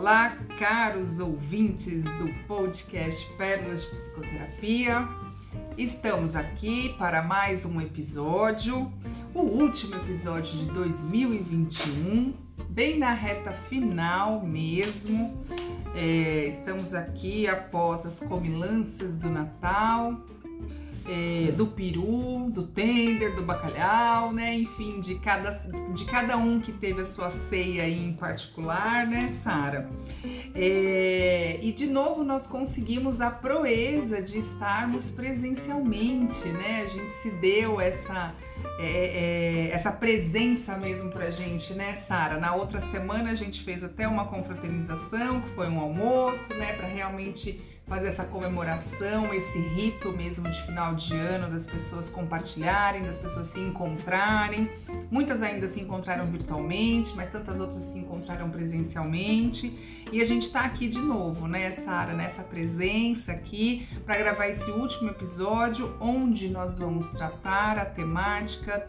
Olá, caros ouvintes do podcast Pérolas de Psicoterapia. Estamos aqui para mais um episódio, o último episódio de 2021, bem na reta final mesmo. É, estamos aqui após as comilanças do Natal é, do peru, do tender, do bacalhau, né? Enfim, de cada, de cada um que teve a sua ceia em particular, né, Sara? É, e de novo nós conseguimos a proeza de estarmos presencialmente, né? A gente se deu essa é, é, essa presença mesmo pra gente, né, Sara? Na outra semana a gente fez até uma confraternização, que foi um almoço, né, para realmente fazer essa comemoração, esse rito mesmo de final de ano, das pessoas compartilharem, das pessoas se encontrarem. Muitas ainda se encontraram virtualmente, mas tantas outras se encontraram presencialmente. E a gente está aqui de novo, né, Sara, nessa presença aqui para gravar esse último episódio, onde nós vamos tratar a temática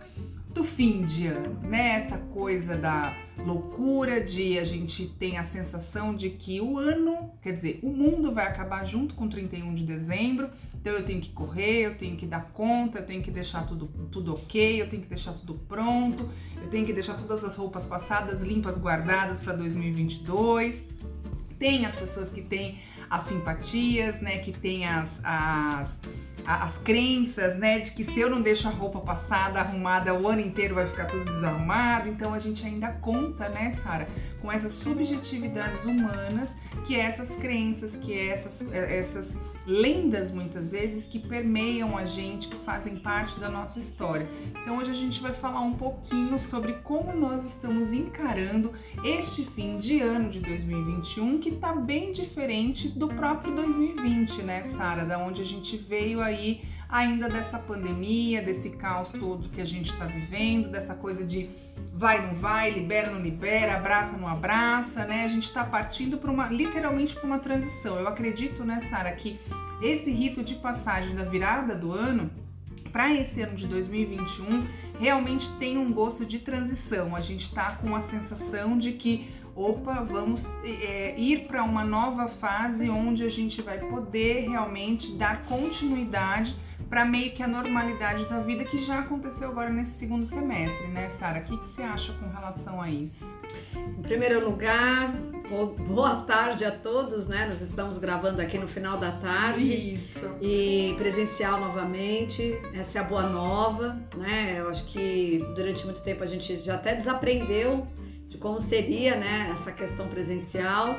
do fim de ano, né? Essa coisa da loucura de a gente tem a sensação de que o ano, quer dizer, o mundo vai acabar junto com 31 de dezembro, então eu tenho que correr, eu tenho que dar conta, eu tenho que deixar tudo, tudo ok, eu tenho que deixar tudo pronto, eu tenho que deixar todas as roupas passadas limpas, guardadas para 2022. Tem as pessoas que têm as simpatias, né, que tem as, as as crenças, né, de que se eu não deixo a roupa passada, arrumada, o ano inteiro vai ficar tudo desarrumado. Então a gente ainda conta, né, Sara, com essas subjetividades humanas, que é essas crenças, que é essas, é, essas lendas muitas vezes que permeiam a gente, que fazem parte da nossa história. Então hoje a gente vai falar um pouquinho sobre como nós estamos encarando este fim de ano de 2021, que tá bem diferente do próprio 2020, né, Sara, da onde a gente veio aí ainda dessa pandemia, desse caos todo que a gente está vivendo, dessa coisa de vai não vai, libera não libera, abraça não abraça, né? A gente está partindo para uma literalmente para uma transição. Eu acredito, né, Sara, que esse rito de passagem da virada do ano para esse ano de 2021 realmente tem um gosto de transição. A gente está com a sensação de que opa, vamos é, ir para uma nova fase onde a gente vai poder realmente dar continuidade para meio que a normalidade da vida que já aconteceu agora nesse segundo semestre, né, Sara? O que, que você acha com relação a isso? Em primeiro lugar, boa tarde a todos, né? Nós estamos gravando aqui no final da tarde. Isso. E presencial novamente. Essa é a boa nova, né? Eu acho que durante muito tempo a gente já até desaprendeu de como seria, né, essa questão presencial.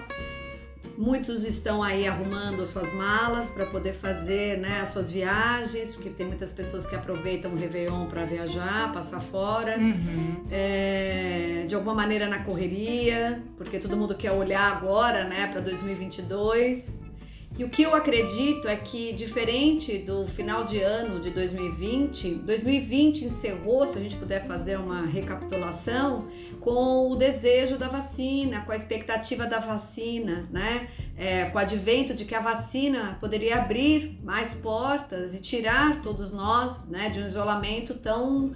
Muitos estão aí arrumando suas malas para poder fazer né, as suas viagens, porque tem muitas pessoas que aproveitam o Réveillon para viajar, passar fora. Uhum. É, de alguma maneira na correria, porque todo mundo quer olhar agora né, para 2022. E o que eu acredito é que, diferente do final de ano de 2020, 2020 encerrou, se a gente puder fazer uma recapitulação, com o desejo da vacina, com a expectativa da vacina, né? É, com o advento de que a vacina poderia abrir mais portas e tirar todos nós né, de um isolamento tão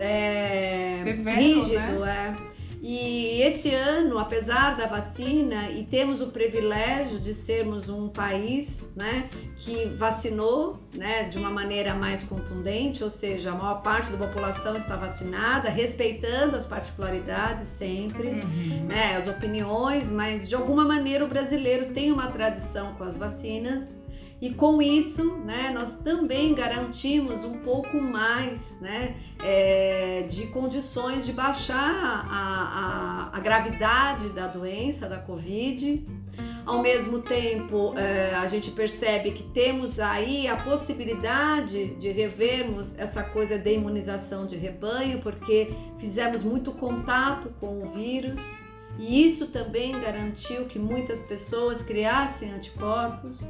é, Severo, rígido. Né? É. E esse ano, apesar da vacina, e temos o privilégio de sermos um país né, que vacinou né, de uma maneira mais contundente, ou seja, a maior parte da população está vacinada, respeitando as particularidades sempre, Uhum. né, as opiniões, mas de alguma maneira o brasileiro tem uma tradição com as vacinas. E com isso, né, nós também garantimos um pouco mais né, é, de condições de baixar a, a, a gravidade da doença, da Covid. Ao mesmo tempo, é, a gente percebe que temos aí a possibilidade de revermos essa coisa de imunização de rebanho, porque fizemos muito contato com o vírus. E isso também garantiu que muitas pessoas criassem anticorpos.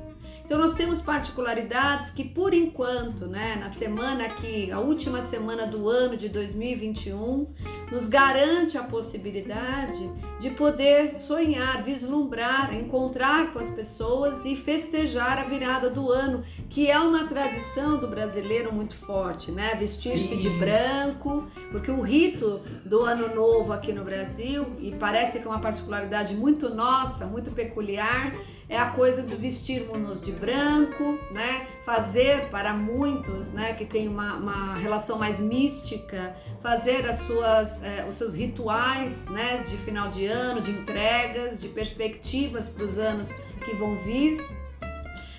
Então nós temos particularidades que por enquanto, né, na semana que a última semana do ano de 2021, nos garante a possibilidade de poder sonhar, vislumbrar, encontrar com as pessoas e festejar a virada do ano, que é uma tradição do brasileiro muito forte, né? Vestir-se de branco, porque o rito do ano novo aqui no Brasil, e parece que é uma particularidade muito nossa, muito peculiar, é a coisa de vestirmos-nos de branco, né? Fazer para muitos, né, que tem uma, uma relação mais mística, fazer as suas, eh, os seus rituais, né, de final de ano, de entregas, de perspectivas para os anos que vão vir.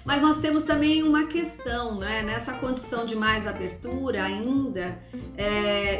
Mas nós temos também uma questão, né? nessa condição de mais abertura ainda, é,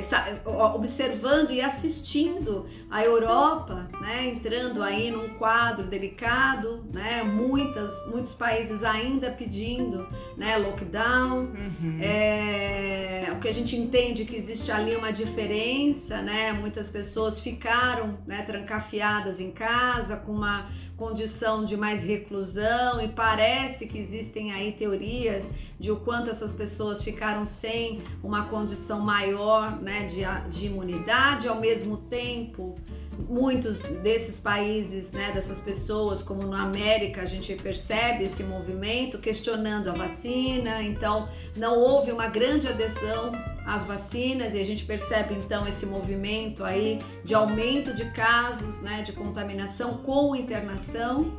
observando e assistindo a Europa né? entrando aí num quadro delicado, né? Muitas, muitos países ainda pedindo né? lockdown. Uhum. É, o que a gente entende que existe ali uma diferença, né? muitas pessoas ficaram né? trancafiadas em casa com uma condição de mais reclusão e parece que existem aí teorias de o quanto essas pessoas ficaram sem uma condição maior né, de, de imunidade, ao mesmo tempo muitos desses países, né, dessas pessoas, como na América, a gente percebe esse movimento questionando a vacina, então não houve uma grande adesão às vacinas e a gente percebe então esse movimento aí de aumento de casos, né, de contaminação com internação.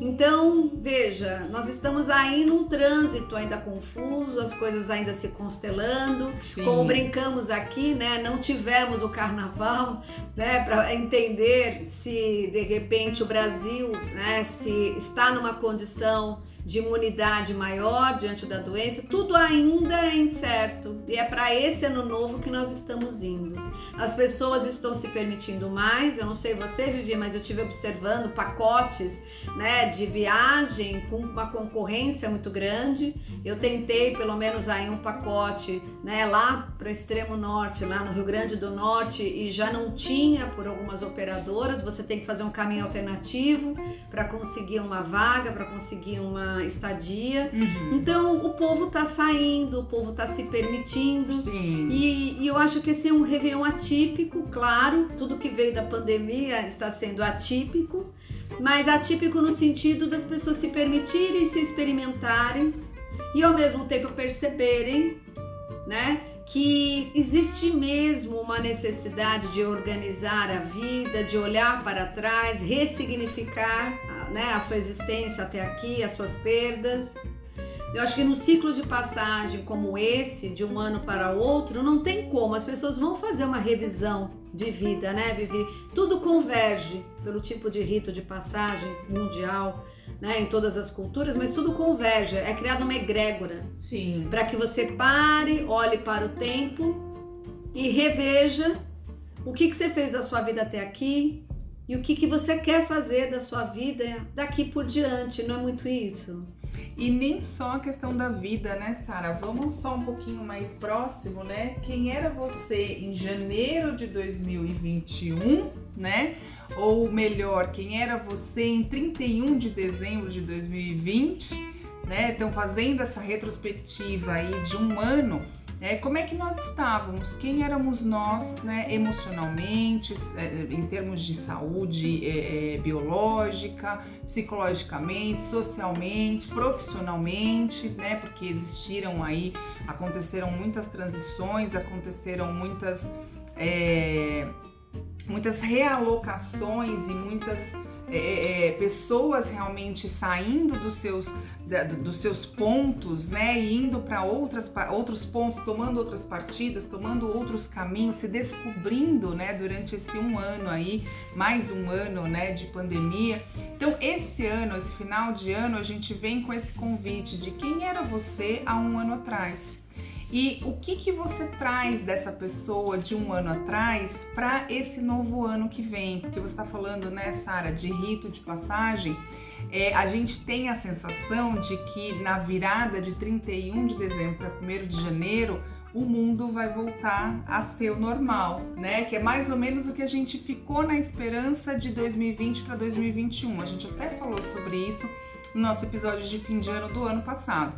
Então, veja, nós estamos aí num trânsito ainda confuso, as coisas ainda se constelando. Sim. Como brincamos aqui, né? Não tivemos o carnaval, né, para entender se de repente o Brasil, né, se está numa condição de imunidade maior diante da doença, tudo ainda é incerto e é para esse ano novo que nós estamos indo. As pessoas estão se permitindo mais, eu não sei você, Vivi, mas eu tive observando pacotes, né, de viagem com uma concorrência muito grande. Eu tentei pelo menos aí um pacote, né, lá para extremo norte, lá no Rio Grande do Norte e já não tinha por algumas operadoras, você tem que fazer um caminho alternativo para conseguir uma vaga, para conseguir uma estadia. Uhum. Então o povo tá saindo, o povo tá se permitindo. Sim. E, e eu acho que esse é um Réveillon atípico, claro, tudo que veio da pandemia está sendo atípico, mas atípico no sentido das pessoas se permitirem se experimentarem e ao mesmo tempo perceberem, né? que existe mesmo uma necessidade de organizar a vida, de olhar para trás, ressignificar né, a sua existência até aqui, as suas perdas. Eu acho que num ciclo de passagem como esse, de um ano para outro, não tem como. As pessoas vão fazer uma revisão de vida, né, Vivi? Tudo converge pelo tipo de rito de passagem mundial, né, em todas as culturas, mas tudo converge. É criada uma egrégora. Sim. Para que você pare, olhe para o tempo e reveja o que, que você fez da sua vida até aqui, e o que, que você quer fazer da sua vida daqui por diante, não é muito isso? E nem só a questão da vida, né, Sara? Vamos só um pouquinho mais próximo, né? Quem era você em janeiro de 2021, né? Ou melhor, quem era você em 31 de dezembro de 2020, né? Estão fazendo essa retrospectiva aí de um ano é, como é que nós estávamos, quem éramos nós né, emocionalmente, é, em termos de saúde é, é, biológica, psicologicamente, socialmente, profissionalmente, né, porque existiram aí, aconteceram muitas transições, aconteceram muitas, é, muitas realocações e muitas é, é, pessoas realmente saindo dos seus, da, dos seus pontos, né, e indo para outros pontos, tomando outras partidas, tomando outros caminhos, se descobrindo, né, durante esse um ano aí, mais um ano, né, de pandemia. Então, esse ano, esse final de ano, a gente vem com esse convite de quem era você há um ano atrás. E o que, que você traz dessa pessoa de um ano atrás para esse novo ano que vem? Porque você está falando, né, Sara, de rito de passagem. É, a gente tem a sensação de que na virada de 31 de dezembro para 1 de janeiro, o mundo vai voltar a ser o normal, né? Que é mais ou menos o que a gente ficou na esperança de 2020 para 2021. A gente até falou sobre isso no nosso episódio de fim de ano do ano passado.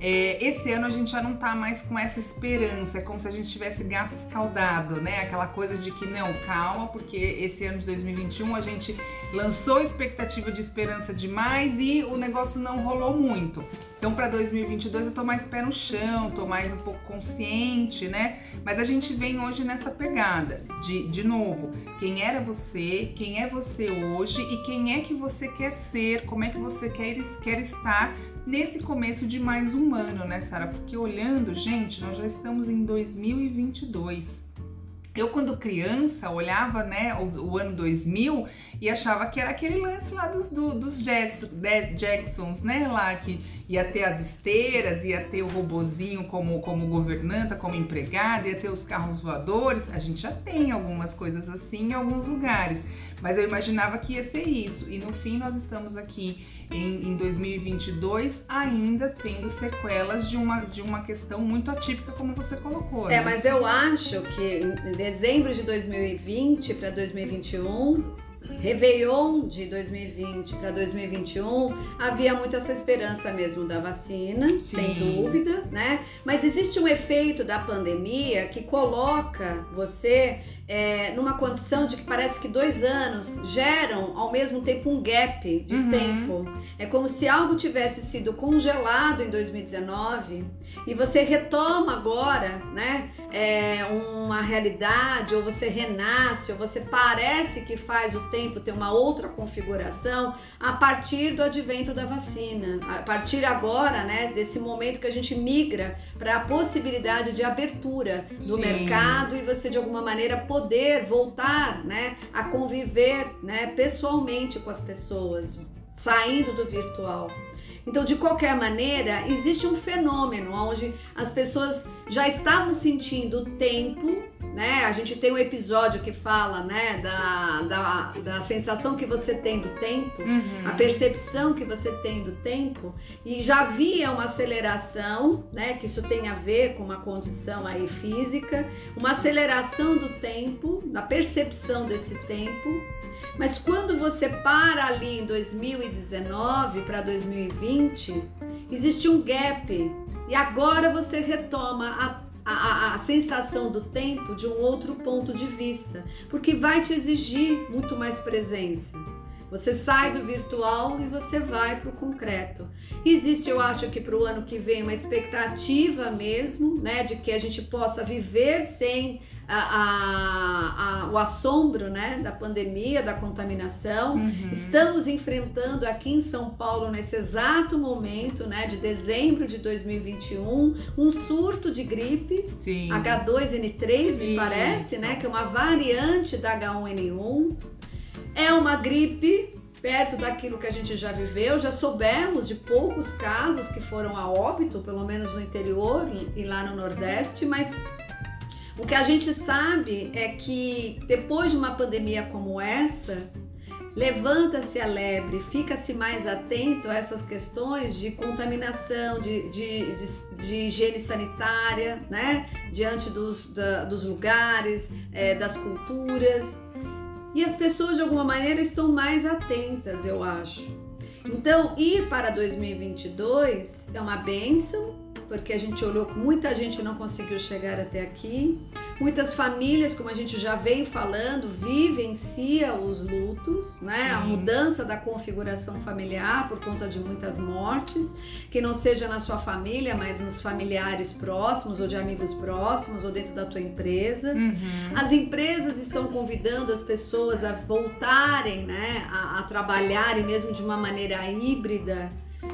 É, esse ano a gente já não tá mais com essa esperança, é como se a gente tivesse gato escaldado, né? Aquela coisa de que não, calma, porque esse ano de 2021 a gente lançou expectativa de esperança demais e o negócio não rolou muito. Então, para 2022 eu tô mais pé no chão, tô mais um pouco consciente, né? Mas a gente vem hoje nessa pegada de, de novo, quem era você, quem é você hoje e quem é que você quer ser, como é que você quer, quer estar nesse começo de mais um ano, né, Sara? Porque olhando, gente, nós já estamos em 2022. Eu, quando criança, olhava né, o, ano 2000 e achava que era aquele lance lá dos, do, dos Jacksons, né? Lá que ia ter as esteiras, ia ter o robozinho como, como governanta, como empregada, ia ter os carros voadores. A gente já tem algumas coisas assim em alguns lugares, mas eu imaginava que ia ser isso. E no fim, nós estamos aqui em, em 2022 ainda tendo sequelas de uma, de uma questão muito atípica, como você colocou. É, né? mas eu acho que em dezembro de 2020 para 2021 Réveillon de 2020 para 2021, havia muito essa esperança mesmo da vacina, Sim. sem dúvida, né? Mas existe um efeito da pandemia que coloca você é, numa condição de que parece que dois anos geram ao mesmo tempo um gap de uhum. tempo. É como se algo tivesse sido congelado em 2019 e você retoma agora, né, é, uma realidade, ou você renasce, ou você parece que faz o tempo ter uma outra configuração a partir do advento da vacina, a partir agora, né, desse momento que a gente migra para a possibilidade de abertura do Sim. mercado e você de alguma maneira poder voltar, né, a conviver, né, pessoalmente com as pessoas, saindo do virtual. Então, de qualquer maneira, existe um fenômeno onde as pessoas já estavam sentindo o tempo, né? A gente tem um episódio que fala, né, da, da, da sensação que você tem do tempo, uhum. a percepção que você tem do tempo, e já havia uma aceleração, né, que isso tem a ver com uma condição aí física, uma aceleração do tempo, da percepção desse tempo, mas quando você para ali em 2019 para 2020, existe um gap e agora você retoma a, a, a, sensação do tempo de um outro ponto de vista, porque vai te exigir muito mais presença. Você sai do virtual e você vai para o concreto. Existe, eu acho que para o ano que vem, uma expectativa mesmo, né, de que a gente possa viver sem a, a, a, o assombro né, da pandemia, da contaminação. Uhum. Estamos enfrentando aqui em São Paulo, nesse exato momento né, de dezembro de 2021, um surto de gripe, Sim. H2N3, me Isso. parece, né, que é uma variante da H1N1. É uma gripe perto daquilo que a gente já viveu, já soubemos de poucos casos que foram a óbito, pelo menos no interior e lá no Nordeste, mas o que a gente sabe é que depois de uma pandemia como essa, levanta-se a lebre, fica-se mais atento a essas questões de contaminação, de, de, de, de higiene sanitária, né? Diante dos, da, dos lugares, é, das culturas. E as pessoas, de alguma maneira, estão mais atentas, eu acho. Então, ir para 2022 é uma benção, porque a gente olhou muita gente não conseguiu chegar até aqui. Muitas famílias, como a gente já veio falando, vivenciam os lutos, né? Sim. A mudança da configuração familiar por conta de muitas mortes, que não seja na sua família, mas nos familiares próximos ou de amigos próximos ou dentro da tua empresa. Uhum. As empresas estão convidando as pessoas a voltarem, né, a, a trabalharem mesmo de uma maneira híbrida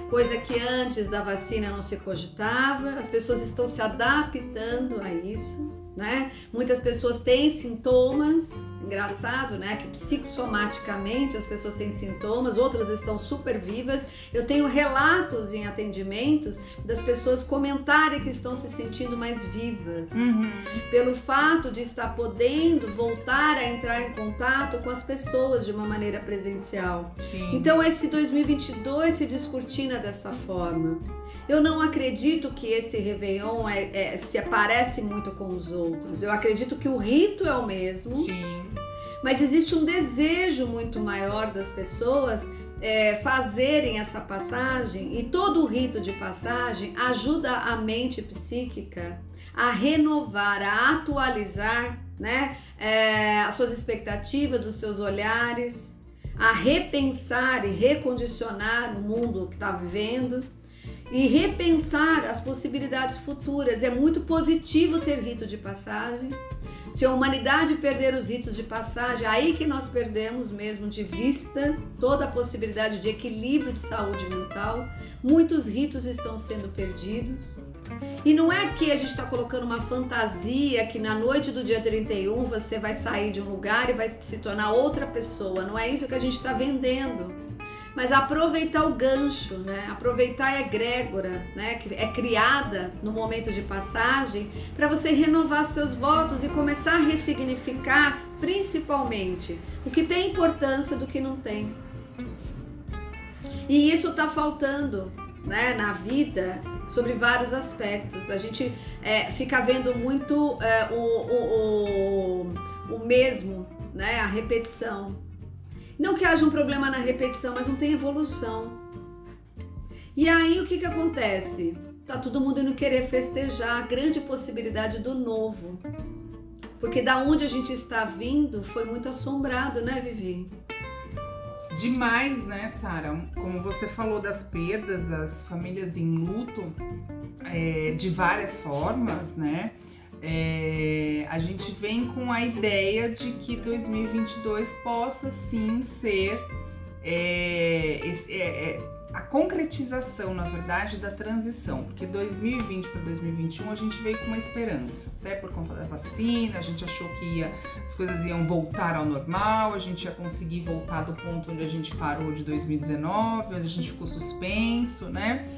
coisa que antes da vacina não se cogitava. As pessoas estão se adaptando a isso, né? Muitas pessoas têm sintomas engraçado, né? Que psicossomaticamente as pessoas têm sintomas, outras estão super vivas. Eu tenho relatos em atendimentos das pessoas comentarem que estão se sentindo mais vivas, uhum. pelo fato de estar podendo voltar a entrar em contato com as pessoas de uma maneira presencial. Sim. Então, esse 2022 se descortina dessa forma. Eu não acredito que esse Réveillon é, é, se aparece muito com os outros. Eu acredito que o rito é o mesmo. Sim. Mas existe um desejo muito maior das pessoas é, fazerem essa passagem e todo o rito de passagem ajuda a mente psíquica a renovar, a atualizar, né, é, as suas expectativas, os seus olhares, a repensar e recondicionar o mundo que está vivendo e repensar as possibilidades futuras. É muito positivo ter rito de passagem. Se a humanidade perder os ritos de passagem, aí que nós perdemos mesmo de vista toda a possibilidade de equilíbrio de saúde mental. Muitos ritos estão sendo perdidos. E não é que a gente está colocando uma fantasia que na noite do dia 31 você vai sair de um lugar e vai se tornar outra pessoa. Não é isso que a gente está vendendo mas aproveitar o gancho, né? Aproveitar a egrégora, né? Que é criada no momento de passagem para você renovar seus votos e começar a ressignificar, principalmente, o que tem importância do que não tem. E isso está faltando, né? Na vida sobre vários aspectos. A gente é, fica vendo muito é, o, o, o, o mesmo, né? A repetição. Não que haja um problema na repetição, mas não tem evolução. E aí o que, que acontece? Tá todo mundo indo querer festejar a grande possibilidade do novo. Porque da onde a gente está vindo foi muito assombrado, né, Vivi? Demais, né, Sara? Como você falou das perdas das famílias em luto, é, de várias formas, né? É, a gente vem com a ideia de que 2022 possa sim ser é, esse, é, é, a concretização, na verdade, da transição, porque 2020 para 2021 a gente veio com uma esperança, até por conta da vacina, a gente achou que ia, as coisas iam voltar ao normal, a gente ia conseguir voltar do ponto onde a gente parou de 2019, onde a gente ficou suspenso, né?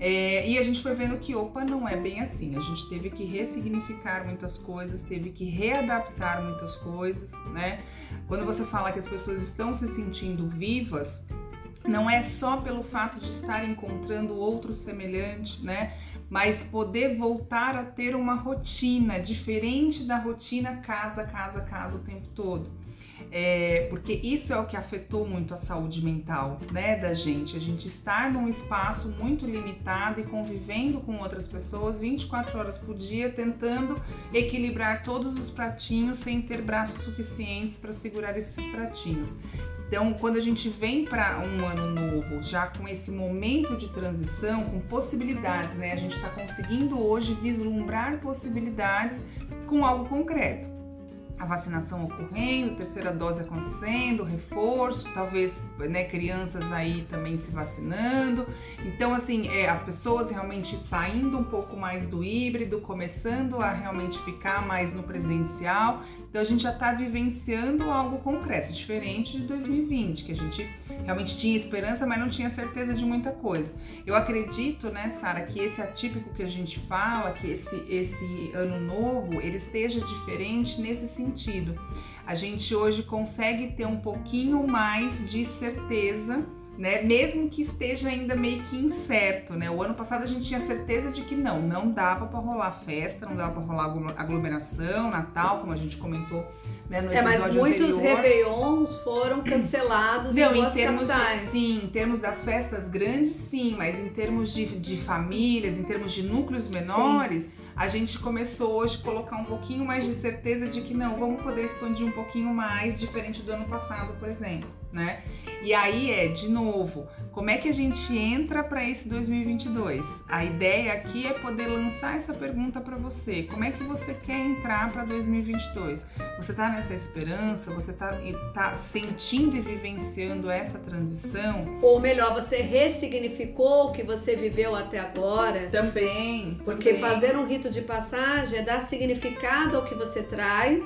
É, e a gente foi vendo que, opa, não é bem assim. A gente teve que ressignificar muitas coisas, teve que readaptar muitas coisas, né? Quando você fala que as pessoas estão se sentindo vivas, não é só pelo fato de estar encontrando outro semelhante, né? Mas poder voltar a ter uma rotina diferente da rotina casa, casa, casa o tempo todo é, porque isso é o que afetou muito a saúde mental né, da gente. A gente estar num espaço muito limitado e convivendo com outras pessoas 24 horas por dia, tentando equilibrar todos os pratinhos sem ter braços suficientes para segurar esses pratinhos. Então, quando a gente vem para um ano novo, já com esse momento de transição, com possibilidades, né? A gente está conseguindo hoje vislumbrar possibilidades com algo concreto a vacinação ocorrendo, terceira dose acontecendo, reforço, talvez né, crianças aí também se vacinando. Então, assim, é, as pessoas realmente saindo um pouco mais do híbrido, começando a realmente ficar mais no presencial. Então, a gente já está vivenciando algo concreto, diferente de 2020, que a gente realmente tinha esperança, mas não tinha certeza de muita coisa. Eu acredito, né, Sara, que esse atípico que a gente fala, que esse, esse ano novo, ele esteja diferente nesse sentido. A gente hoje consegue ter um pouquinho mais de certeza né? Mesmo que esteja ainda meio que incerto, né? O ano passado a gente tinha certeza de que não, não dava para rolar festa, não dava para rolar aglomeração, Natal, como a gente comentou né, no episódio É, mas muitos anterior. réveillons foram cancelados não, em, em termos capitais. de, sim, em termos das festas grandes, sim, mas em termos de, de famílias, em termos de núcleos menores, sim. a gente começou hoje a colocar um pouquinho mais de certeza de que não, vamos poder expandir um pouquinho mais, diferente do ano passado, por exemplo, né? E aí é, de novo, como é que a gente entra para esse 2022? A ideia aqui é poder lançar essa pergunta para você. Como é que você quer entrar para 2022? Você está nessa esperança? Você está tá sentindo e vivenciando essa transição? Ou melhor, você ressignificou o que você viveu até agora? Também. Porque também. fazer um rito de passagem é dar significado ao que você traz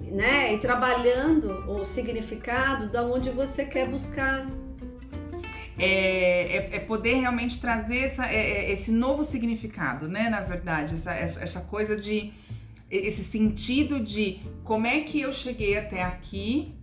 né? E trabalhando o significado da onde você quer buscar. É, é, é, poder realmente trazer essa, é, é, esse novo significado, né? Na verdade, essa, essa, essa coisa de esse sentido de como é que eu cheguei até aqui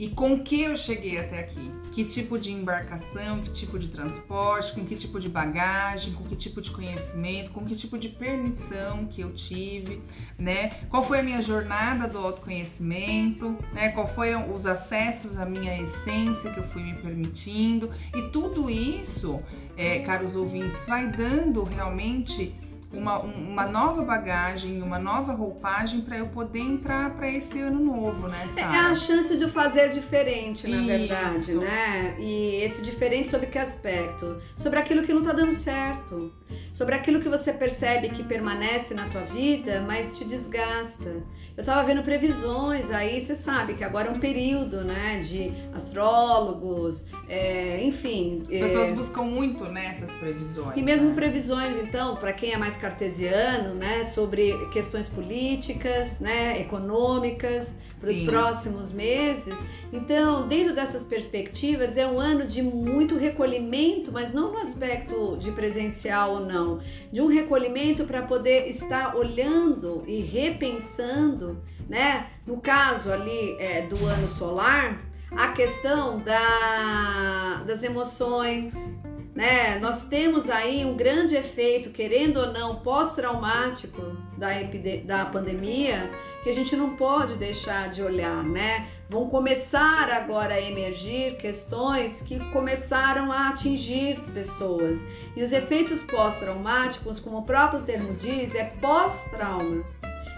e com que eu cheguei até aqui. Que tipo de embarcação, que tipo de transporte, com que tipo de bagagem, com que tipo de conhecimento, com que tipo de permissão que eu tive, né? Qual foi a minha jornada do autoconhecimento, né? Qual foram os acessos à minha essência que eu fui me permitindo e tudo isso, é, caros ouvintes, vai dando realmente uma, uma nova bagagem, uma nova roupagem para eu poder entrar para esse ano novo, né, Sarah? É a chance de fazer diferente, na Isso. verdade, né? E esse diferente sobre que aspecto? Sobre aquilo que não tá dando certo. Sobre aquilo que você percebe que permanece na tua vida, mas te desgasta. Eu tava vendo previsões aí, você sabe que agora é um período, né, de astrólogos, é, enfim. As pessoas é... buscam muito nessas previsões. E mesmo né? previsões, então, para quem é mais cartesiano, né, sobre questões políticas, né, econômicas para os próximos meses. Então, dentro dessas perspectivas, é um ano de muito recolhimento, mas não no aspecto de presencial ou não, de um recolhimento para poder estar olhando e repensando, né? No caso ali é, do ano solar, a questão da, das emoções, né? Nós temos aí um grande efeito, querendo ou não, pós-traumático da, da pandemia, que a gente não pode deixar de olhar, né? Vão começar agora a emergir questões que começaram a atingir pessoas. E os efeitos pós-traumáticos, como o próprio termo diz, é pós-trauma.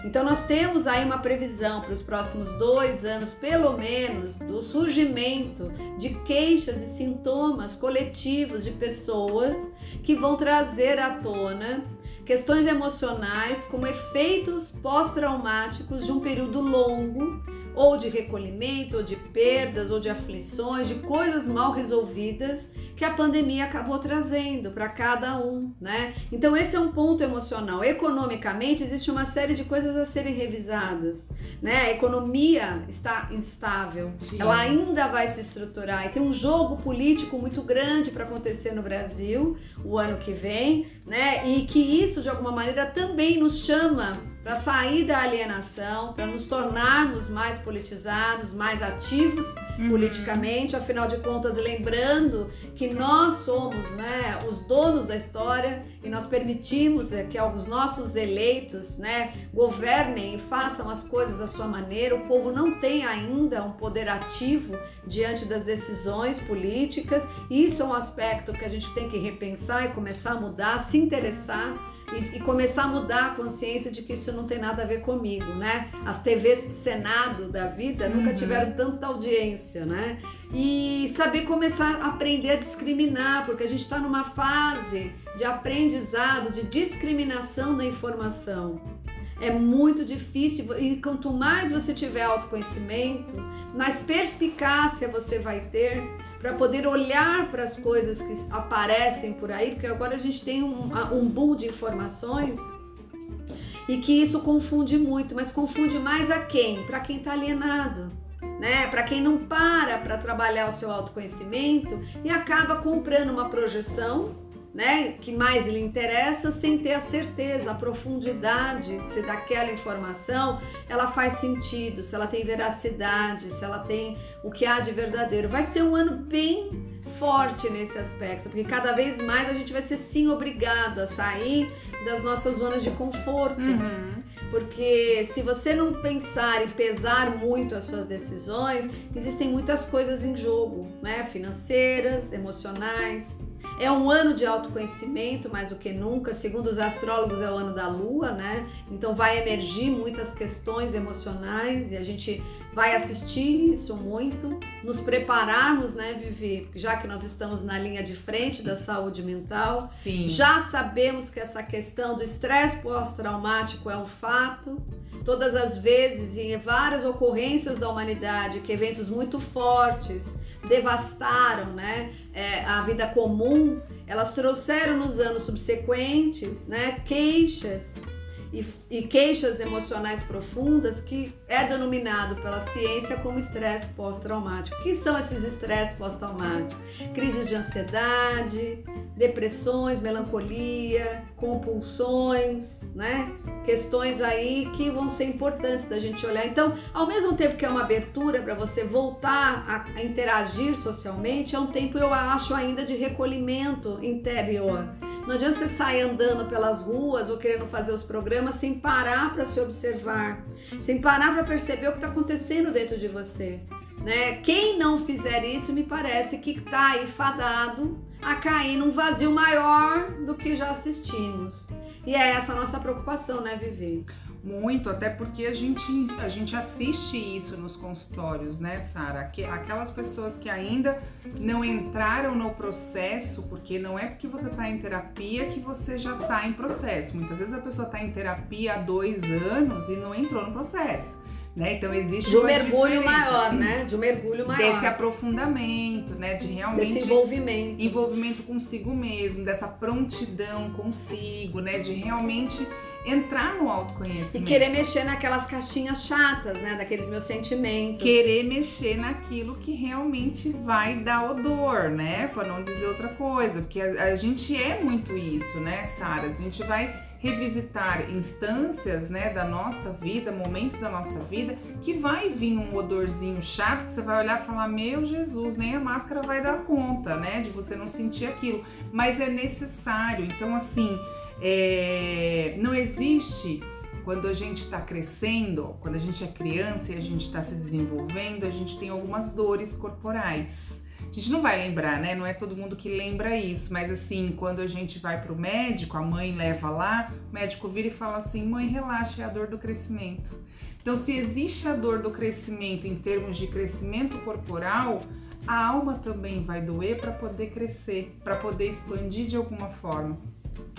Então nós temos aí uma previsão para os próximos dois anos, pelo menos, do surgimento de queixas e sintomas coletivos de pessoas que vão trazer à tona questões emocionais como efeitos pós-traumáticos de um período longo ou de recolhimento, ou de perdas, ou de aflições, de coisas mal resolvidas que a pandemia acabou trazendo para cada um, né? Então esse é um ponto emocional. Economicamente existe uma série de coisas a serem revisadas, né? A economia está instável, Sim. ela ainda vai se estruturar e tem um jogo político muito grande para acontecer no Brasil o ano que vem, né? E que isso de alguma maneira também nos chama para sair da alienação, para nos tornarmos mais politizados, mais ativos uhum. politicamente, afinal de contas, lembrando que nós somos né, os donos da história e nós permitimos é, que os nossos eleitos né, governem e façam as coisas da sua maneira. O povo não tem ainda um poder ativo diante das decisões políticas. Isso é um aspecto que a gente tem que repensar e começar a mudar, se interessar e, e, começar a mudar a consciência de que isso não tem nada a ver comigo, né? As TVs Senado da vida nunca uhum. tiveram tanta audiência, né? E saber começar a aprender a discriminar, porque a gente está numa fase de aprendizado, de discriminação da informação. É muito difícil e quanto mais você tiver autoconhecimento, mais perspicácia você vai ter para poder olhar para as coisas que aparecem por aí, porque agora a gente tem um, um boom de informações e que isso confunde muito, mas confunde mais a quem? Para quem está alienado. Né? Para quem não para para trabalhar o seu autoconhecimento e acaba comprando uma projeção né, que mais lhe interessa sem ter a certeza, a profundidade se daquela informação ela faz sentido, se ela tem veracidade, se ela tem o que há de verdadeiro. Vai ser um ano bem forte nesse aspecto, porque cada vez mais a gente vai ser sim obrigado a sair das nossas zonas de conforto. Uhum. Porque se você não pensar e pesar muito as suas decisões, existem muitas coisas em jogo, né? Financeiras, emocionais, é um ano de autoconhecimento, mais do que nunca. Segundo os astrólogos, é o ano da lua, né? Então vai emergir muitas questões emocionais e a gente vai assistir isso muito, nos prepararmos, né, Vivi? Já que nós estamos na linha de frente da saúde mental. Sim. Já sabemos que essa questão do estresse pós-traumático é um fato. Todas as vezes, em várias ocorrências da humanidade, que eventos muito fortes devastaram né, é, a vida comum, elas trouxeram nos anos subsequentes né, queixas e, e queixas emocionais profundas que é denominado pela ciência como estresse pós-traumático. O que são esses estresses pós-traumáticos? Crises de ansiedade, depressões, melancolia, compulsões, né? Questões aí que vão ser importantes da gente olhar. Então, ao mesmo tempo que é uma abertura para você voltar a, interagir socialmente, é um tempo, eu acho, ainda de recolhimento interior não adianta você sair andando pelas ruas ou querendo fazer os programas sem parar para se observar, sem parar para perceber o que está acontecendo dentro de você. Né? Quem não fizer isso, me parece que está aí fadado a cair num vazio maior do que já assistimos. E é essa a nossa preocupação, né, Vivi? Muito, até porque a gente, a gente assiste isso nos consultórios, né, Sara? Aquelas pessoas que ainda não entraram no processo, porque não é porque você está em terapia que você já está em processo. Muitas vezes a pessoa está em terapia há dois anos e não entrou no processo. Né? Então existe de um mergulho maior, né? De um mergulho maior. Desse aprofundamento, né? De realmente Desse envolvimento. Envolvimento consigo mesmo, dessa prontidão consigo, né? De realmente entrar no autoconhecimento. E querer mexer naquelas caixinhas chatas, né? Daqueles meus sentimentos. Querer mexer naquilo que realmente vai dar odor, né? Para não dizer outra coisa. Porque a, a gente é muito isso, né, Sara? A gente vai revisitar instâncias, né, da nossa vida, momentos da nossa vida, que vai vir um odorzinho chato que você vai olhar e falar: "Meu Jesus, nem a máscara vai dar conta, né, de você não sentir aquilo". Mas é necessário. Então assim, é, não existe quando a gente está crescendo, quando a gente é criança e a gente está se desenvolvendo, a gente tem algumas dores corporais. A gente não vai lembrar, né? Não é todo mundo que lembra isso, mas assim, quando a gente vai para o médico, a mãe leva lá, o médico vira e fala assim: mãe, relaxa, é a dor do crescimento. Então, se existe a dor do crescimento em termos de crescimento corporal, a alma também vai doer para poder crescer, para poder expandir de alguma forma.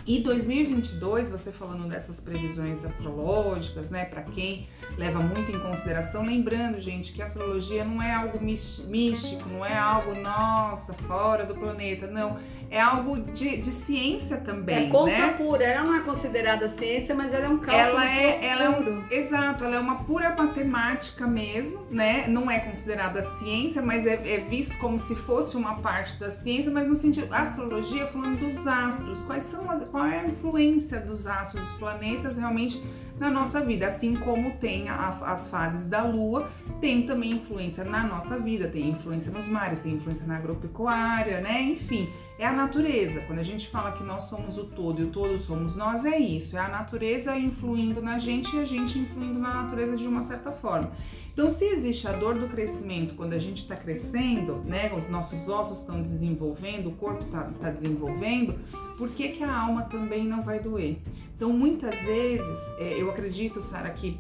E 2022, você falando dessas previsões astrológicas, né, para quem leva muito em consideração, lembrando, gente, que a astrologia não é algo místico, não é algo, nossa, fora do planeta, não é algo de, de ciência também. É conta né? pura, ela não é considerada ciência, mas ela é um cálculo ela é, ela. É um, exato, ela é uma pura matemática mesmo, né? Não é considerada ciência, mas é, é visto como se fosse uma parte da ciência, mas no sentido astrologia falando dos astros, quais são as, qual é a influência dos astros, dos planetas realmente na nossa vida, assim como tem a, as fases da Lua, tem também influência na nossa vida, tem influência nos mares, tem influência na agropecuária, né? Enfim, é a natureza. Quando a gente fala que nós somos o todo e o todo somos nós, é isso. É a natureza influindo na gente e a gente influindo na natureza de uma certa forma. Então, se existe a dor do crescimento quando a gente está crescendo, né? Os nossos ossos estão desenvolvendo, o corpo está tá desenvolvendo, por que, que a alma também não vai doer? Então, muitas vezes, é, eu acredito, Sara, que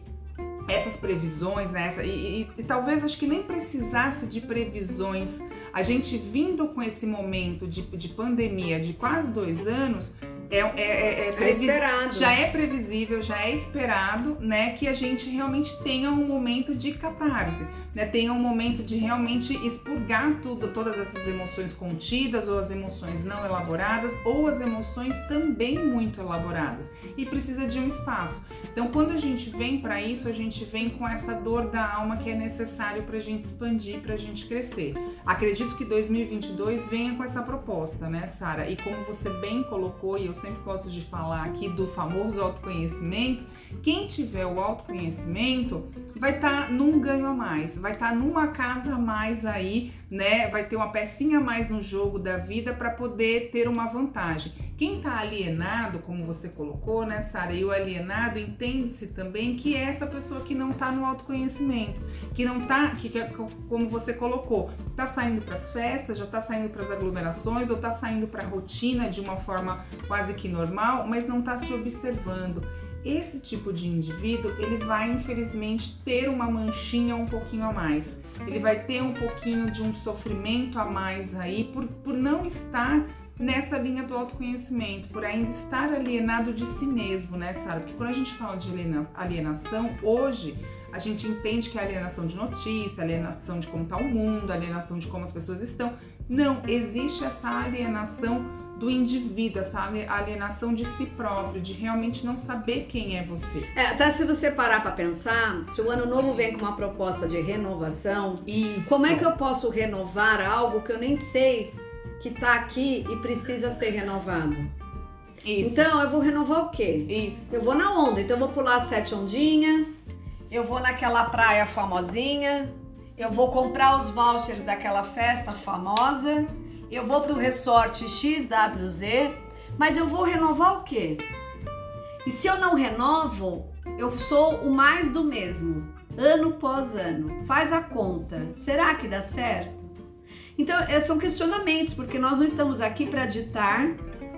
essas previsões, né? Essa, e, e, e, talvez acho que nem precisasse de previsões. A gente vindo com esse momento de, de pandemia de quase dois anos, é, é, é, é, previs... é já é previsível, já é esperado, né, que a gente realmente tenha um momento de catarse, né, tenha um momento de realmente expurgar tudo, todas essas emoções contidas ou as emoções não elaboradas ou as emoções também muito elaboradas e precisa de um espaço. Então, quando a gente vem para isso, a gente vem com essa dor da alma que é necessário para a gente expandir, para a gente crescer. Acredito que 2022 venha com essa proposta, né, Sara? E como você bem colocou e eu sempre gosto de falar aqui do famoso autoconhecimento, quem tiver o autoconhecimento vai estar tá num ganho a mais, vai estar tá numa casa a mais aí, né? Vai ter uma pecinha a mais no jogo da vida para poder ter uma vantagem. Quem está alienado, como você colocou, né, Sara? E o alienado entende-se também que é essa pessoa que não está no autoconhecimento, que não está, que, que como você colocou, está saindo para as festas, já está saindo para as aglomerações ou está saindo para a rotina de uma forma quase que normal, mas não está se observando esse tipo de indivíduo ele vai infelizmente ter uma manchinha um pouquinho a mais. Ele vai ter um pouquinho de um sofrimento a mais aí por, por não estar nessa linha do autoconhecimento, por ainda estar alienado de si mesmo, né, Sara? Porque quando a gente fala de alienação, hoje a gente entende que é alienação de notícia, alienação de como está o mundo, alienação de como as pessoas estão. Não, existe essa alienação do indivíduo, essa alienação de si próprio, de realmente não saber quem é você. É, até se você parar para pensar, se o ano novo vem com uma proposta de renovação, Isso. como é que eu posso renovar algo que eu nem sei que tá aqui e precisa ser renovado? Isso. Então eu vou renovar o quê? Isso. Eu vou na onda, então eu vou pular sete ondinhas, eu vou naquela praia famosinha, eu vou comprar os vouchers daquela festa famosa, eu vou pro resort XWZ, mas eu vou renovar o quê? E se eu não renovo, eu sou o mais do mesmo, ano após ano. Faz a conta. Será que dá certo? Então, é, são questionamentos, porque nós não estamos aqui para ditar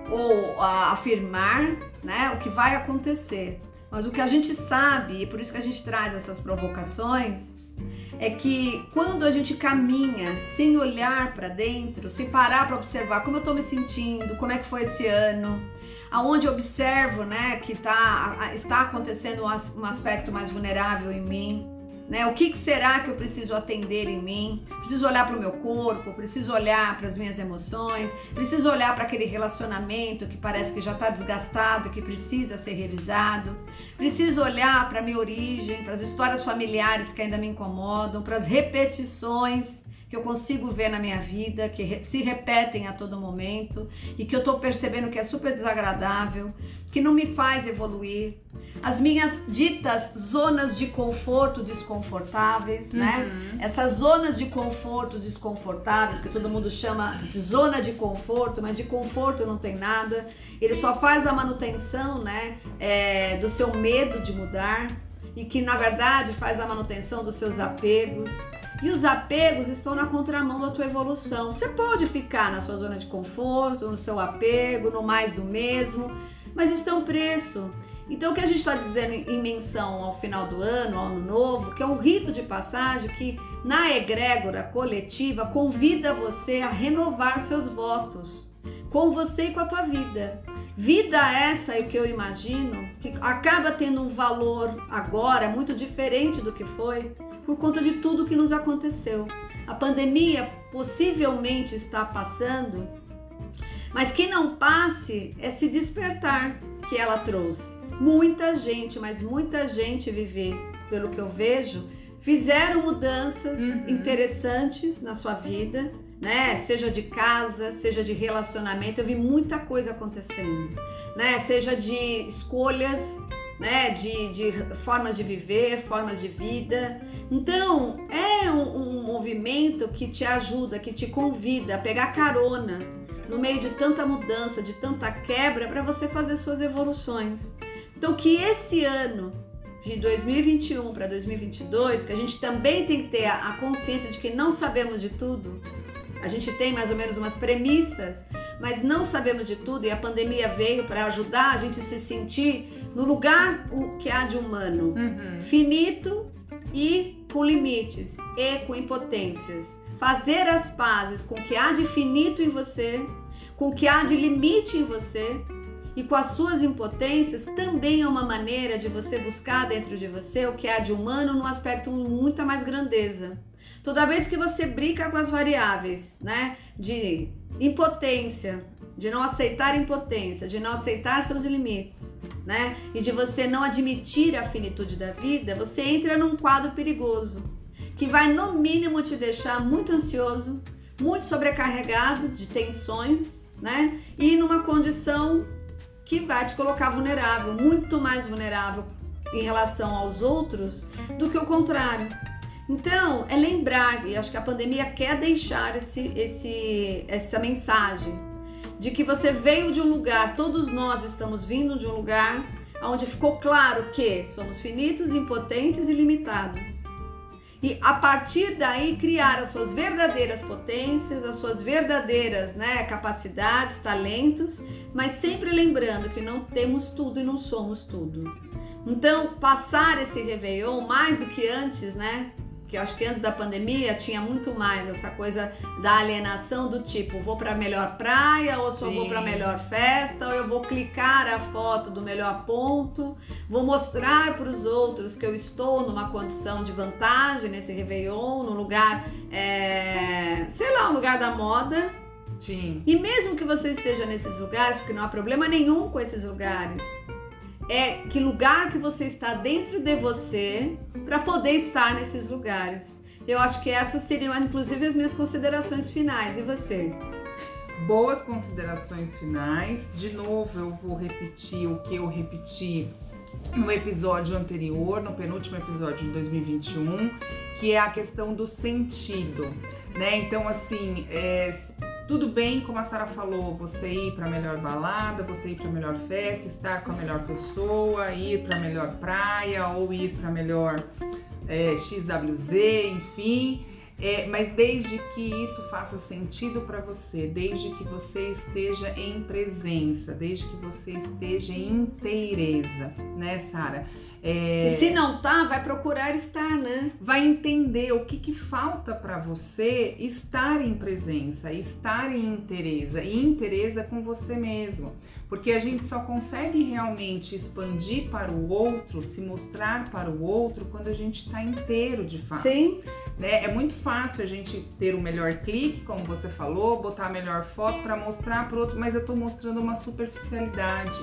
ou afirmar né, o que vai acontecer. Mas o que a gente sabe, e por isso que a gente traz essas provocações, é que quando a gente caminha sem olhar para dentro, sem parar para observar como eu estou me sentindo, como é que foi esse ano, aonde eu observo, né, que tá, está acontecendo um aspecto mais vulnerável em mim, né? O que, que será que eu preciso atender em mim? Preciso olhar para o meu corpo, preciso olhar para as minhas emoções, preciso olhar para aquele relacionamento que parece que já está desgastado, que precisa ser revisado. Preciso olhar para a minha origem, para as histórias familiares que ainda me incomodam, para as repetições que eu consigo ver na minha vida, que se repetem a todo momento e que eu tô percebendo que é super desagradável, que não me faz evoluir. As minhas ditas zonas de conforto desconfortáveis, né? uhum. né? Essas zonas de conforto desconfortáveis, que todo mundo chama de zona de conforto, mas de conforto não tem nada. Ele só faz a manutenção, né? É, do seu medo de mudar e que na verdade faz a manutenção dos seus apegos. E os apegos estão na contramão da tua evolução. Você pode ficar na sua zona de conforto, no seu apego, no mais do mesmo, mas isso tem um preço. Então, o que a gente está dizendo em menção ao final do ano, ao ano novo, que é um rito de passagem que, na egrégora coletiva, convida você a renovar seus votos com você e com a tua vida. Vida essa, é que eu imagino, que acaba tendo um valor agora muito diferente do que foi por conta de tudo que nos aconteceu. A pandemia possivelmente está passando, mas que não passe é se despertar que ela trouxe. Muita gente, mas muita gente viver, pelo que eu vejo, fizeram mudanças uhum. interessantes na sua vida, né? Seja de casa, seja de relacionamento, eu vi muita coisa acontecendo, né? Seja de escolhas né? De, de formas de viver, formas de vida. Então, é um, um movimento que te ajuda, que te convida a pegar carona no meio de tanta mudança, de tanta quebra, para você fazer suas evoluções. Então, que esse ano de 2021 para 2022, que a gente também tem que ter a consciência de que não sabemos de tudo, a gente tem mais ou menos umas premissas, mas não sabemos de tudo e a pandemia veio para ajudar a gente a se sentir no lugar o que há de humano, uhum. finito e com limites e com impotências. Fazer as pazes com o que há de finito em você, com o que há de limite em você e com as suas impotências também é uma maneira de você buscar dentro de você o que há de humano num aspecto muita mais grandeza. Toda vez que você brinca com as variáveis, né, de impotência, de não aceitar impotência, de não aceitar seus limites, né? E de você não admitir a finitude da vida, você entra num quadro perigoso que vai no mínimo te deixar muito ansioso, muito sobrecarregado de tensões, né? E numa condição que vai te colocar vulnerável, muito mais vulnerável em relação aos outros do que o contrário. Então, é lembrar, e acho que a pandemia quer deixar esse, esse, essa mensagem de que você veio de um lugar, todos nós estamos vindo de um lugar onde ficou claro que somos finitos, impotentes e limitados. E a partir daí criar as suas verdadeiras potências, as suas verdadeiras né, capacidades, talentos, mas sempre lembrando que não temos tudo e não somos tudo. Então, passar esse Réveillon mais do que antes, né? Que eu acho que antes da pandemia tinha muito mais essa coisa da alienação do tipo, vou para a melhor praia ou só Sim. vou para a melhor festa, ou eu vou clicar a foto do melhor ponto, vou mostrar para os outros que eu estou numa condição de vantagem nesse Réveillon, num lugar, é, sei lá, um lugar da moda, Sim. E mesmo que você esteja nesses lugares, porque não há problema nenhum com esses lugares, é que lugar que você está dentro de você para poder estar nesses lugares. Eu acho que essas seriam, inclusive, as minhas considerações finais. E você? Boas considerações finais. De novo, eu vou repetir o que eu repeti no episódio anterior, no penúltimo episódio de 2021, que é a questão do sentido, né? Então, assim, é, tudo bem, como a Sara falou, você ir para a melhor balada, você ir para a melhor festa, estar com a melhor pessoa, ir para a melhor praia ou ir para a melhor é, XWZ, enfim. É, mas desde que isso faça sentido para você, desde que você esteja em presença, desde que você esteja em inteireza, né, Sara? É... E se não tá, vai procurar estar, né? Vai entender o que, que falta para você estar em presença, estar em interesa e interesa com você mesmo. Porque a gente só consegue realmente expandir para o outro, se mostrar para o outro quando a gente está inteiro de fato. Sim. Né? É muito fácil a gente ter o melhor clique, como você falou, botar a melhor foto para mostrar para o outro, mas eu estou mostrando uma superficialidade.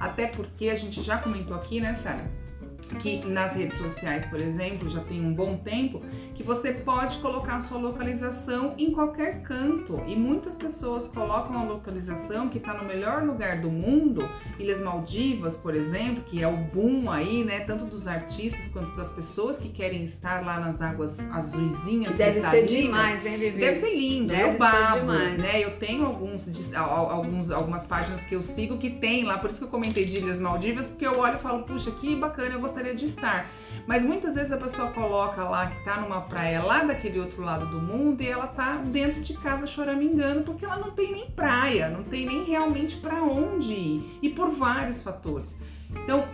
Até porque a gente já comentou aqui, né, Sara? Que nas redes sociais, por exemplo, já tem um bom tempo, que você pode colocar a sua localização em qualquer canto. E muitas pessoas colocam a localização que está no melhor lugar do mundo, Ilhas Maldivas, por exemplo, que é o boom aí, né, tanto dos artistas quanto das pessoas que querem estar lá nas águas azuisinhas. Deve ser demais, hein, Vivi? Deve ser lindo, Deve eu babo, né? Eu tenho alguns, alguns, algumas páginas que eu sigo que tem lá, por isso que eu comentei de Ilhas Maldivas, porque eu olho e falo, puxa, que bacana, eu gostaria de estar. Mas muitas vezes a pessoa coloca lá que tá numa praia lá daquele outro lado do mundo e ela tá dentro de casa choramingando porque ela não tem nem praia, não tem nem realmente para onde ir e por vários fatores. Então,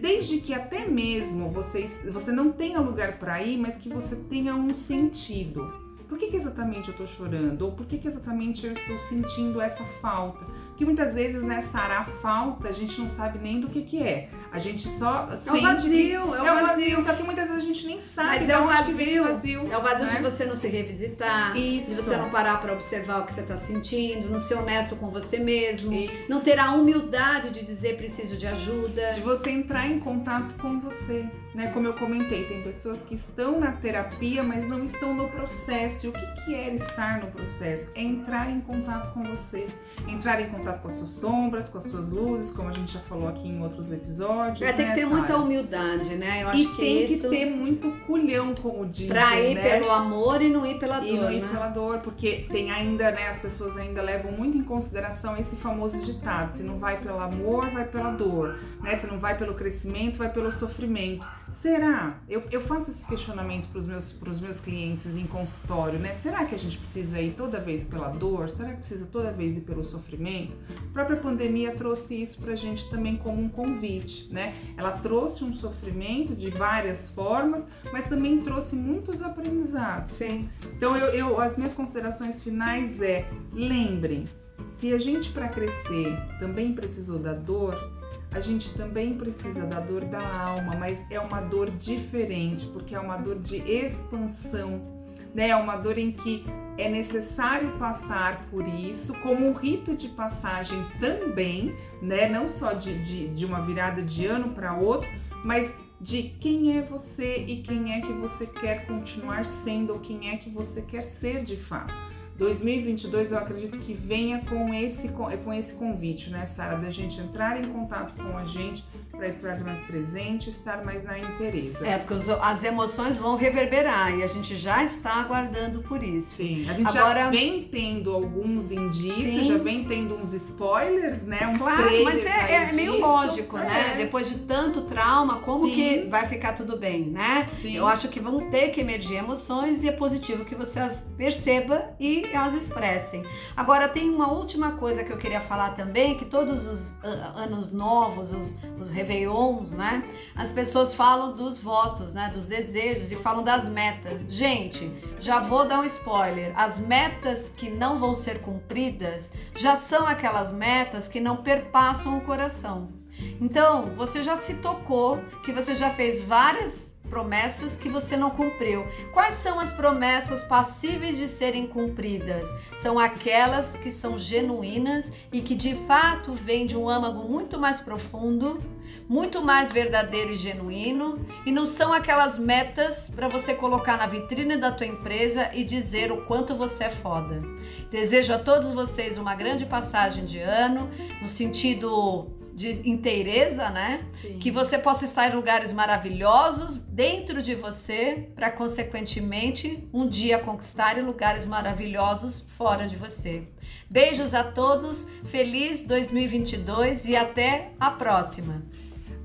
desde que até mesmo você, você não tenha lugar para ir, mas que você tenha um sentido. Por que, que exatamente eu estou chorando? Ou por que, que exatamente eu estou sentindo essa falta? que muitas vezes né, a falta a gente não sabe nem do que que é. A gente só é sente o vazio, que é o vazio. É vazio. Só que muitas vezes a gente nem sabe Mas é onde vazio. vazio. É o vazio né? de você não se revisitar, Isso. de você não parar para observar o que você está sentindo, não ser honesto com você mesmo, Isso. não ter a humildade de dizer preciso de ajuda. De você entrar em contato com você. Né? Como eu comentei, tem pessoas que estão na terapia, mas não estão no processo. E o que, que é estar no processo? É entrar em contato com você, entrar em contato com a sua sombra, sombras, com as suas luzes, como a gente já falou aqui em outros episódios. É, tem né, que ter Sarah? muita humildade, né? Eu acho e que tem isso... que ter muito culhão, como dizem, Pra ir né? pelo amor e não ir pela e dor, não ir né? pela dor, porque tem ainda, né, as pessoas ainda levam muito em consideração esse famoso ditado, se não vai pelo amor, vai pela dor, né? Se não vai pelo crescimento, vai pelo sofrimento. Será? Eu, eu faço esse questionamento para os meus, pros meus clientes em consultório, né? Será que a gente precisa ir toda vez pela dor? Será que precisa toda vez ir pelo sofrimento? A própria pandemia trouxe isso pra gente também como um convite, né? Ela trouxe um sofrimento de várias formas, mas também trouxe muitos aprendizados. Sim. Então, eu, eu as minhas considerações finais é: lembrem, se a gente para crescer também precisou da dor, a gente também precisa da dor da alma, mas é uma dor diferente, porque é uma dor de expansão, né? É uma dor em que é necessário passar por isso como um rito de passagem também, né? Não só de, de, de uma virada de ano para outro, mas de quem é você e quem é que você quer continuar sendo ou quem é que você quer ser de fato. 2022 eu acredito que venha com esse, com esse convite, né, Sara, da gente entrar em contato com a gente para estar mais presente, estar mais na interesa. É, porque os, as emoções vão reverberar e a gente já está aguardando por isso. Sim, a gente Agora, já vem tendo alguns indícios, sim. já vem tendo uns spoilers, né, uns claro, trailers mas é, é meio lógico, é. né? Depois de tanto trauma, como sim. que vai ficar tudo bem, né? Sim. Eu acho que vão ter que emergir emoções e é positivo que você as perceba e elas expressem. Agora, tem uma última coisa que eu queria falar também, que todos os uh, anos novos, os, os réveillons, né? As pessoas falam dos votos, né? Dos desejos e falam das metas. Gente, já vou dar um spoiler. As metas que não vão ser cumpridas já são aquelas metas que não perpassam o coração. Então, você já se tocou que você já fez várias promessas que você não cumpriu. Quais são as promessas passíveis de serem cumpridas? São aquelas que são genuínas e que de fato vêm de um âmago muito mais profundo, muito mais verdadeiro e genuíno, e não são aquelas metas para você colocar na vitrine da tua empresa e dizer o quanto você é foda. Desejo a todos vocês uma grande passagem de ano, no sentido de inteireza, né? Sim. Que você possa estar em lugares maravilhosos dentro de você, para consequentemente um dia conquistar lugares maravilhosos fora de você. Beijos a todos, feliz 2022 e até a próxima.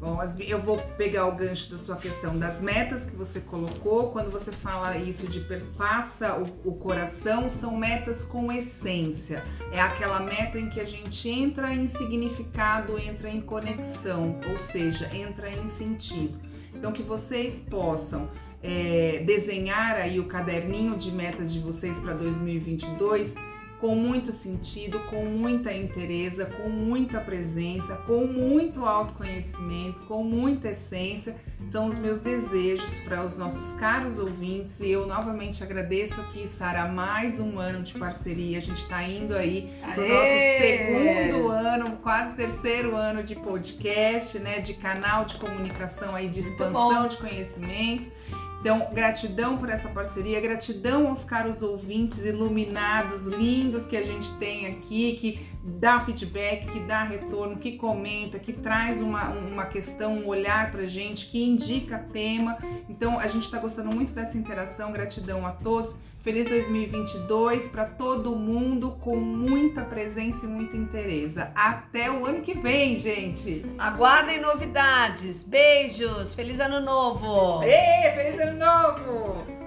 Bom, eu vou pegar o gancho da sua questão das metas que você colocou. Quando você fala isso de perpassa o, o, coração, são metas com essência. É aquela meta em que a gente entra em significado, entra em conexão, ou seja, entra em sentido. Então, que vocês possam é, desenhar aí o caderninho de metas de vocês para 2022 com muito sentido, com muita interesse, com muita presença, com muito autoconhecimento, com muita essência. São os meus desejos para os nossos caros ouvintes e eu novamente agradeço aqui, Sara, mais um ano de parceria. A gente está indo aí para o nosso segundo ano, quase terceiro ano de podcast, né? De canal de comunicação aí, de expansão de conhecimento. Então, gratidão por essa parceria, gratidão aos caros ouvintes iluminados, lindos que a gente tem aqui, que dá feedback, que dá retorno, que comenta, que traz uma, uma questão, um olhar pra gente, que indica tema. Então, a gente está gostando muito dessa interação, gratidão a todos. Feliz 2022 para todo mundo com muita presença e muita interesse. Até o ano que vem, gente. Aguardem novidades. Beijos. Feliz ano novo. Ei, feliz ano novo.